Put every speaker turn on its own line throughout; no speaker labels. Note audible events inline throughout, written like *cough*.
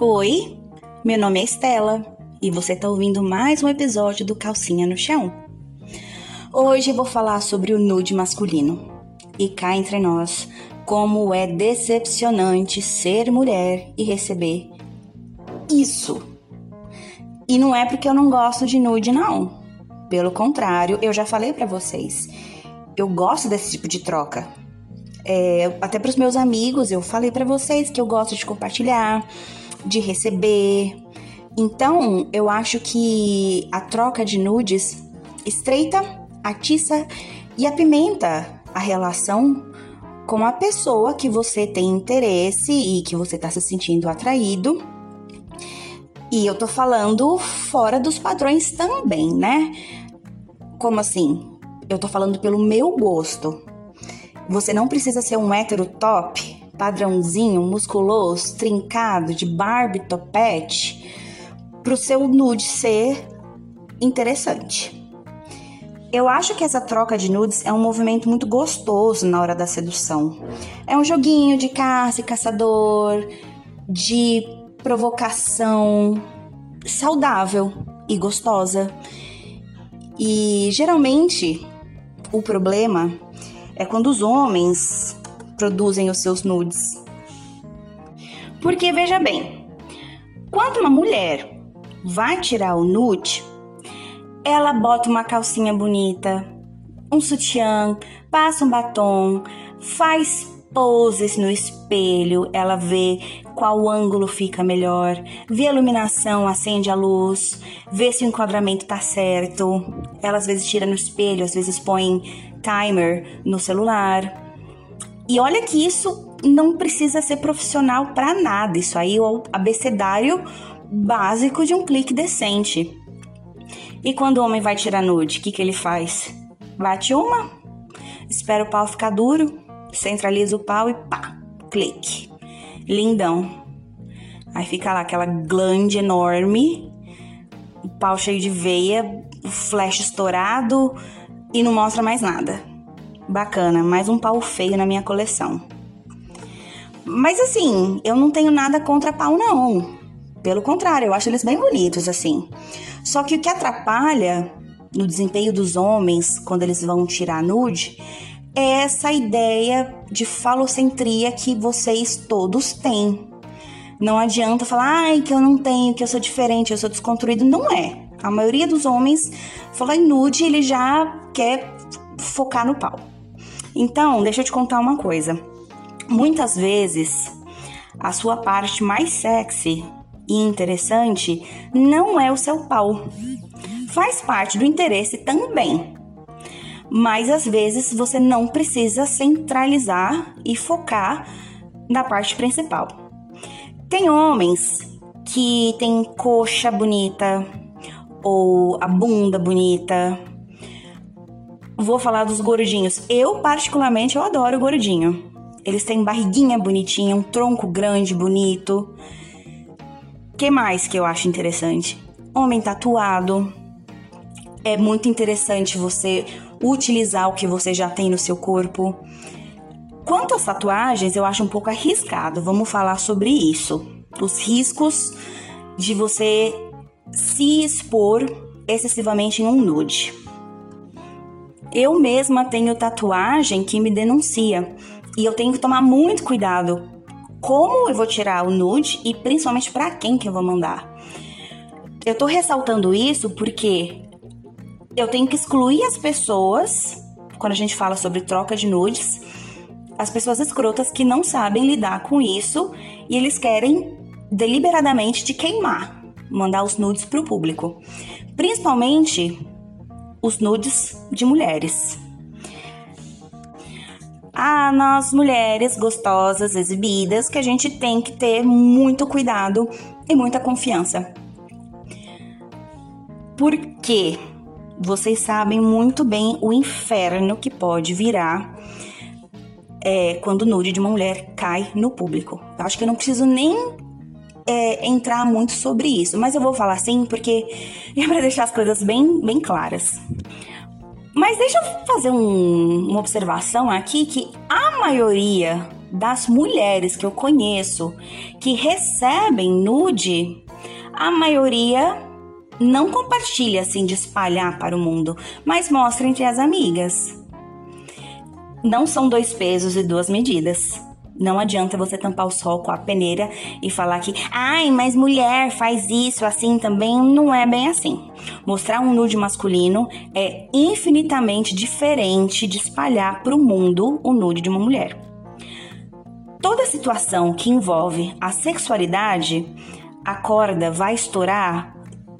Oi, meu nome é Estela e você está ouvindo mais um episódio do Calcinha no Chão. Hoje eu vou falar sobre o nude masculino. E cá entre nós, como é decepcionante ser mulher e receber isso. E não é porque eu não gosto de nude, não. Pelo contrário, eu já falei para vocês. Eu gosto desse tipo de troca. É, até para os meus amigos, eu falei para vocês que eu gosto de compartilhar, de receber. Então, eu acho que a troca de nudes estreita, atiça e apimenta a relação com a pessoa que você tem interesse e que você está se sentindo atraído. E eu tô falando fora dos padrões também, né? Como assim? Eu tô falando pelo meu gosto. Você não precisa ser um hétero top, padrãozinho, musculoso, trincado, de Barbie topete, pro seu nude ser interessante. Eu acho que essa troca de nudes é um movimento muito gostoso na hora da sedução. É um joguinho de caça e caçador, de provocação saudável e gostosa. E geralmente o problema é quando os homens produzem os seus nudes. Porque veja bem, quando uma mulher vai tirar o nude, ela bota uma calcinha bonita, um sutiã, passa um batom, faz poses no espelho, ela vê qual ângulo fica melhor, vê a iluminação, acende a luz, vê se o enquadramento tá certo. Ela às vezes tira no espelho, às vezes põe timer no celular. E olha que isso não precisa ser profissional para nada. Isso aí é o abecedário básico de um clique decente. E quando o homem vai tirar nude, o que, que ele faz? Bate uma, espera o pau ficar duro, centraliza o pau e pá, clique. Lindão. Aí fica lá aquela glande enorme, o pau cheio de veia, o flash estourado e não mostra mais nada. Bacana, mais um pau feio na minha coleção. Mas assim, eu não tenho nada contra pau não. Pelo contrário, eu acho eles bem bonitos assim. Só que o que atrapalha no desempenho dos homens quando eles vão tirar nude é essa ideia de falocentria que vocês todos têm. Não adianta falar, ai, que eu não tenho, que eu sou diferente, eu sou desconstruído. Não é. A maioria dos homens fala em nude, ele já quer focar no pau. Então, deixa eu te contar uma coisa. Muitas vezes, a sua parte mais sexy e interessante não é o seu pau. Faz parte do interesse também, mas às vezes você não precisa centralizar e focar na parte principal. Tem homens que têm coxa bonita ou a bunda bonita. Vou falar dos gordinhos. Eu particularmente eu adoro gordinho. Eles têm barriguinha bonitinha, um tronco grande, bonito. Que mais que eu acho interessante? Homem tatuado. É muito interessante você utilizar o que você já tem no seu corpo. Quanto às tatuagens, eu acho um pouco arriscado. Vamos falar sobre isso. Os riscos de você se expor excessivamente em um nude. Eu mesma tenho tatuagem que me denuncia e eu tenho que tomar muito cuidado como eu vou tirar o nude e principalmente para quem que eu vou mandar. Eu tô ressaltando isso porque eu tenho que excluir as pessoas, quando a gente fala sobre troca de nudes, as pessoas escrotas que não sabem lidar com isso e eles querem deliberadamente te queimar, mandar os nudes para o público. Principalmente os nudes de mulheres. Ah, nós mulheres gostosas, exibidas, que a gente tem que ter muito cuidado e muita confiança. Por quê? vocês sabem muito bem o inferno que pode virar é, quando o nude de uma mulher cai no público. Eu acho que eu não preciso nem é, entrar muito sobre isso, mas eu vou falar assim porque é para deixar as coisas bem, bem claras. Mas deixa eu fazer um, uma observação aqui que a maioria das mulheres que eu conheço que recebem nude, a maioria não compartilha assim de espalhar para o mundo, mas mostra entre as amigas. Não são dois pesos e duas medidas. Não adianta você tampar o sol com a peneira e falar que, ai, mas mulher faz isso assim também. Não é bem assim. Mostrar um nude masculino é infinitamente diferente de espalhar para o mundo o nude de uma mulher. Toda situação que envolve a sexualidade, a corda vai estourar,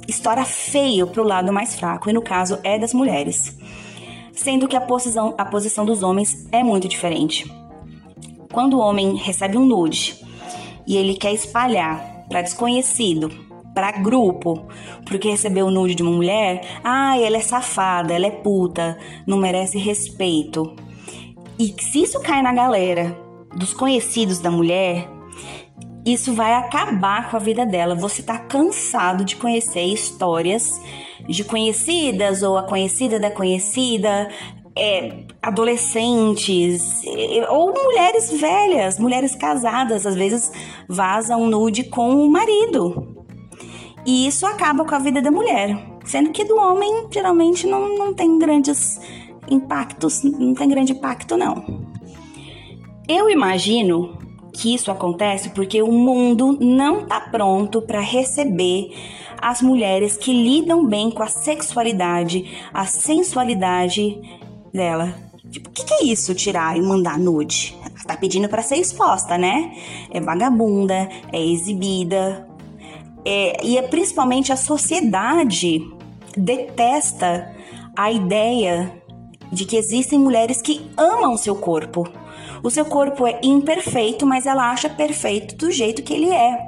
estoura feio para o lado mais fraco, e no caso é das mulheres. Sendo que a posição, a posição dos homens é muito diferente quando o homem recebe um nude e ele quer espalhar para desconhecido, para grupo, porque recebeu o nude de uma mulher, ah, ela é safada, ela é puta, não merece respeito. E se isso cai na galera dos conhecidos da mulher, isso vai acabar com a vida dela. Você tá cansado de conhecer histórias de conhecidas ou a conhecida da conhecida é, adolescentes ou mulheres velhas, mulheres casadas, às vezes vazam nude com o marido. E isso acaba com a vida da mulher, sendo que do homem geralmente não, não tem grandes impactos, não tem grande impacto não. Eu imagino que isso acontece porque o mundo não está pronto para receber as mulheres que lidam bem com a sexualidade, a sensualidade dela. Tipo, o que, que, é isso, tirar e mandar nude? Tá pedindo para ser exposta, né? É vagabunda, é exibida. É, e é principalmente a sociedade detesta a ideia de que existem mulheres que amam seu corpo. O seu corpo é imperfeito, mas ela acha perfeito do jeito que ele é.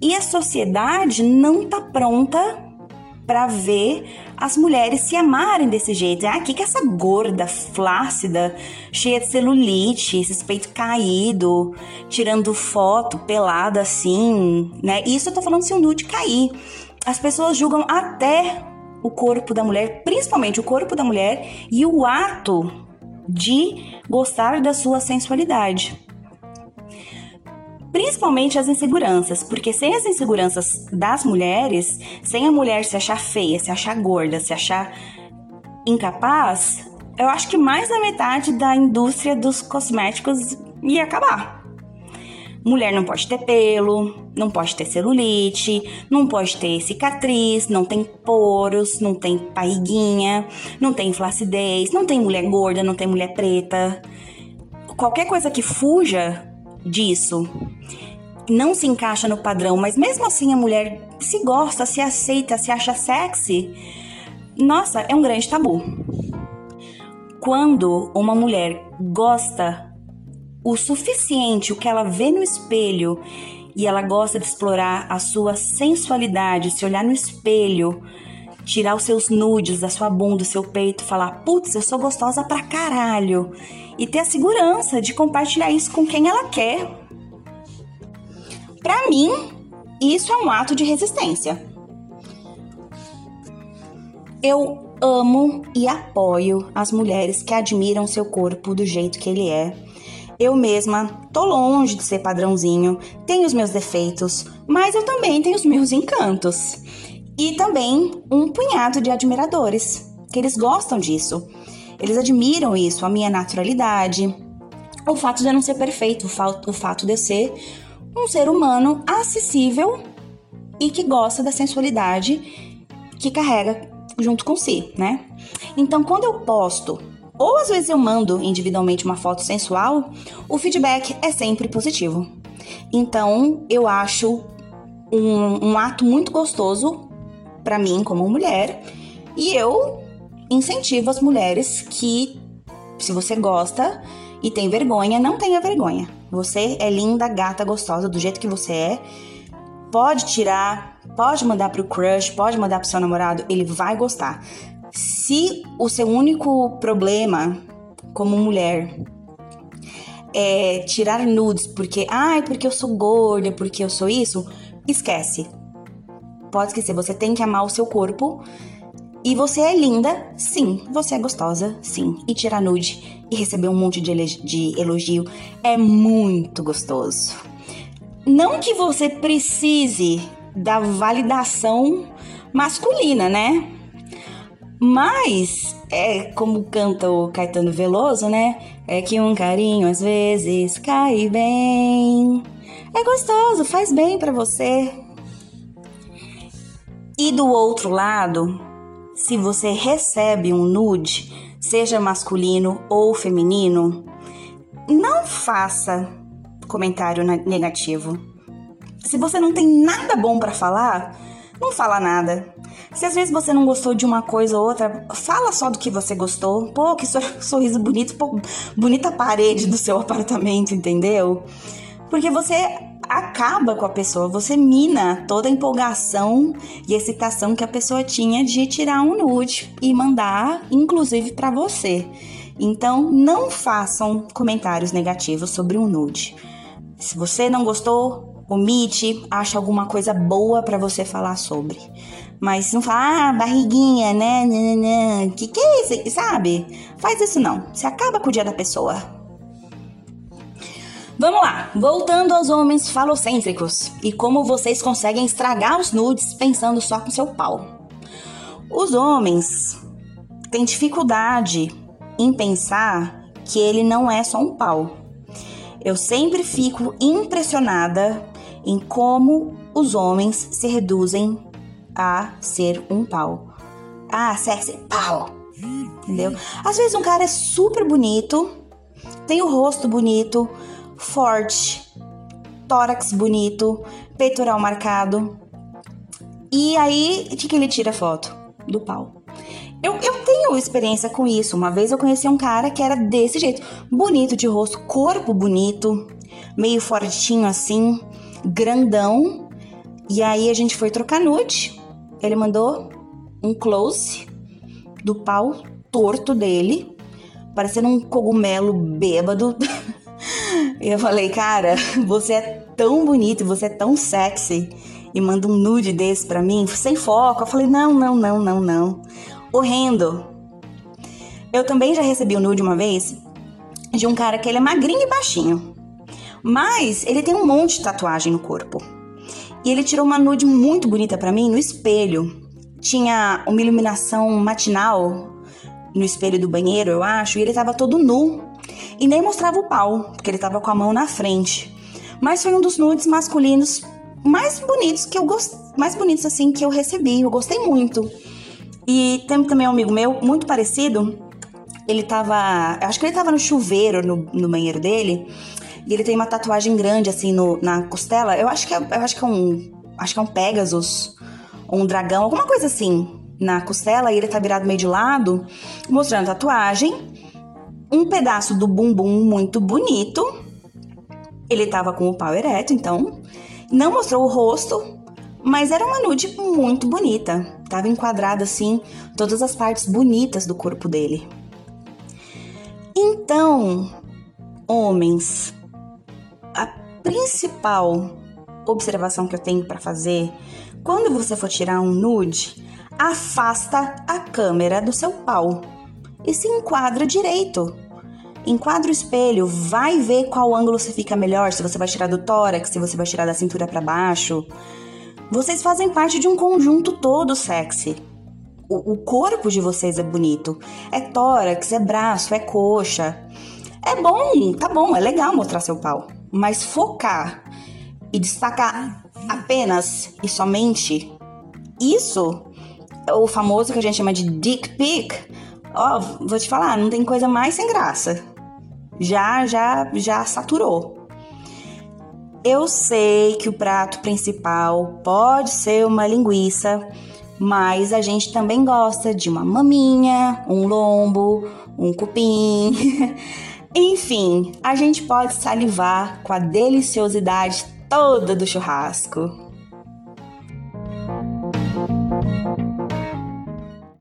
E a sociedade não tá pronta para ver as mulheres se amarem desse jeito. Ah, que que essa gorda, flácida, cheia de celulite, esse peito caído, tirando foto pelada assim, né? Isso eu tô falando se o nude cair. As pessoas julgam até o corpo da mulher, principalmente o corpo da mulher e o ato de gostar da sua sensualidade principalmente as inseguranças, porque sem as inseguranças das mulheres, sem a mulher se achar feia, se achar gorda, se achar incapaz, eu acho que mais da metade da indústria dos cosméticos ia acabar. Mulher não pode ter pelo, não pode ter celulite, não pode ter cicatriz, não tem poros, não tem barriguinha, não tem flacidez, não tem mulher gorda, não tem mulher preta. Qualquer coisa que fuja disso não se encaixa no padrão, mas mesmo assim a mulher se gosta, se aceita, se acha sexy, nossa, é um grande tabu. Quando uma mulher gosta o suficiente, o que ela vê no espelho, e ela gosta de explorar a sua sensualidade, se olhar no espelho, tirar os seus nudes da sua bunda, do seu peito, falar: "Putz, eu sou gostosa pra caralho" e ter a segurança de compartilhar isso com quem ela quer. Para mim, isso é um ato de resistência. Eu amo e apoio as mulheres que admiram seu corpo do jeito que ele é. Eu mesma tô longe de ser padrãozinho, tenho os meus defeitos, mas eu também tenho os meus encantos. E também um punhado de admiradores, que eles gostam disso. Eles admiram isso, a minha naturalidade, o fato de eu não ser perfeito, o fato de eu ser um ser humano acessível e que gosta da sensualidade que carrega junto com si, né? Então, quando eu posto, ou às vezes eu mando individualmente uma foto sensual, o feedback é sempre positivo. Então, eu acho um, um ato muito gostoso para mim como mulher e eu incentivo as mulheres que, se você gosta e tem vergonha, não tenha vergonha. Você é linda, gata, gostosa do jeito que você é. Pode tirar, pode mandar pro crush, pode mandar pro seu namorado, ele vai gostar. Se o seu único problema como mulher é tirar nudes porque, ai, porque eu sou gorda, porque eu sou isso, esquece. Pode esquecer, você tem que amar o seu corpo E você é linda? Sim. Você é gostosa? Sim. E tirar nude e receber um monte de, elogio é muito gostoso. Não que você precise da validação masculina, né? Mas é como canta o Caetano Veloso, né? É que um carinho às vezes cai bem. É gostoso, faz bem para você. E do outro lado, se você recebe um nude, seja masculino ou feminino, não faça comentário negativo. Se você não tem nada bom para falar, não fala nada. Se às vezes você não gostou de uma coisa ou outra, fala só do que você gostou. Pô, que *laughs* sorriso bonito, pô, bonita parede do seu apartamento, entendeu? Porque você acaba com a pessoa, você mina toda a empolgação e excitação que a pessoa tinha de tirar um nude e mandar, inclusive para você. Então, não façam comentários negativos sobre um nude. Se você não gostou, omite, acha alguma coisa boa para você falar sobre. Mas não fala, ah, barriguinha, né, né, né, né? Que que é isso, sabe? Faz isso não. Você acaba com o dia da pessoa. Vamos lá, voltando aos homens falocêntricos e como vocês conseguem estragar os nudes pensando só com seu pau. Os homens têm dificuldade em pensar que ele não é só um pau. Eu sempre fico impressionada em como os homens se reduzem a ser um pau. Ah, sexy, pau. Entendeu? Às vezes um cara é super bonito, tem o rosto bonito, forte, tórax bonito, peitoral marcado. E aí, de que ele tira foto? Do pau. Eu, eu tenho experiência com isso. Uma vez eu conheci um cara que era desse jeito: bonito de rosto, corpo bonito, meio fortinho assim, grandão. E aí a gente foi trocar nude. Ele mandou um close do pau torto dele, parecendo um cogumelo bêbado. *laughs* Eu falei, cara, *laughs* você é tão bonito, você é tão sexy e manda um nude desse pra mim, sem foco. Eu falei, não, não, não, não, não. Horrendo. Eu também já recebi um nude uma vez de um cara que ele é magrinho e baixinho. Mas ele tem um monte de tatuagem no corpo. E ele tirou uma nude muito bonita para mim no espelho. Tinha uma iluminação matinal no espelho do banheiro, eu acho, e ele tava todo nu. E nem mostrava o pau, porque ele tava com a mão na frente. Mas foi um dos nudes masculinos mais bonitos que eu gostei, mais bonitos assim que eu recebi. Eu gostei muito. E tem também um amigo meu, muito parecido. Ele tava. Acho que ele tava no chuveiro no, no banheiro dele. E ele tem uma tatuagem grande, assim, no, na costela. Eu acho que é, eu acho que é um. Acho que é um Pegasus. Um dragão, alguma coisa assim. Na costela. E ele tá virado meio de lado, mostrando a tatuagem um pedaço do bumbum muito bonito. Ele tava com o pau ereto, então não mostrou o rosto, mas era uma nude muito bonita. Tava enquadrada assim todas as partes bonitas do corpo dele. Então, homens, a principal observação que eu tenho para fazer quando você for tirar um nude, afasta a câmera do seu pau e se enquadra direito. Enquadra o espelho, vai ver qual ângulo você fica melhor, se você vai tirar do tórax, se você vai tirar da cintura para baixo. Vocês fazem parte de um conjunto todo sexy. O, o corpo de vocês é bonito. É tórax, é braço, é coxa. É bom, tá bom, é legal mostrar seu pau. Mas focar e destacar apenas e somente isso, o famoso que a gente chama de dick pic, Ó, vou te falar, não tem coisa mais sem graça. Já, já, já saturou. Eu sei que o prato principal pode ser uma linguiça, mas a gente também gosta de uma maminha, um lombo, um cupim. *laughs* Enfim, a gente pode salivar com a deliciosidade toda do churrasco.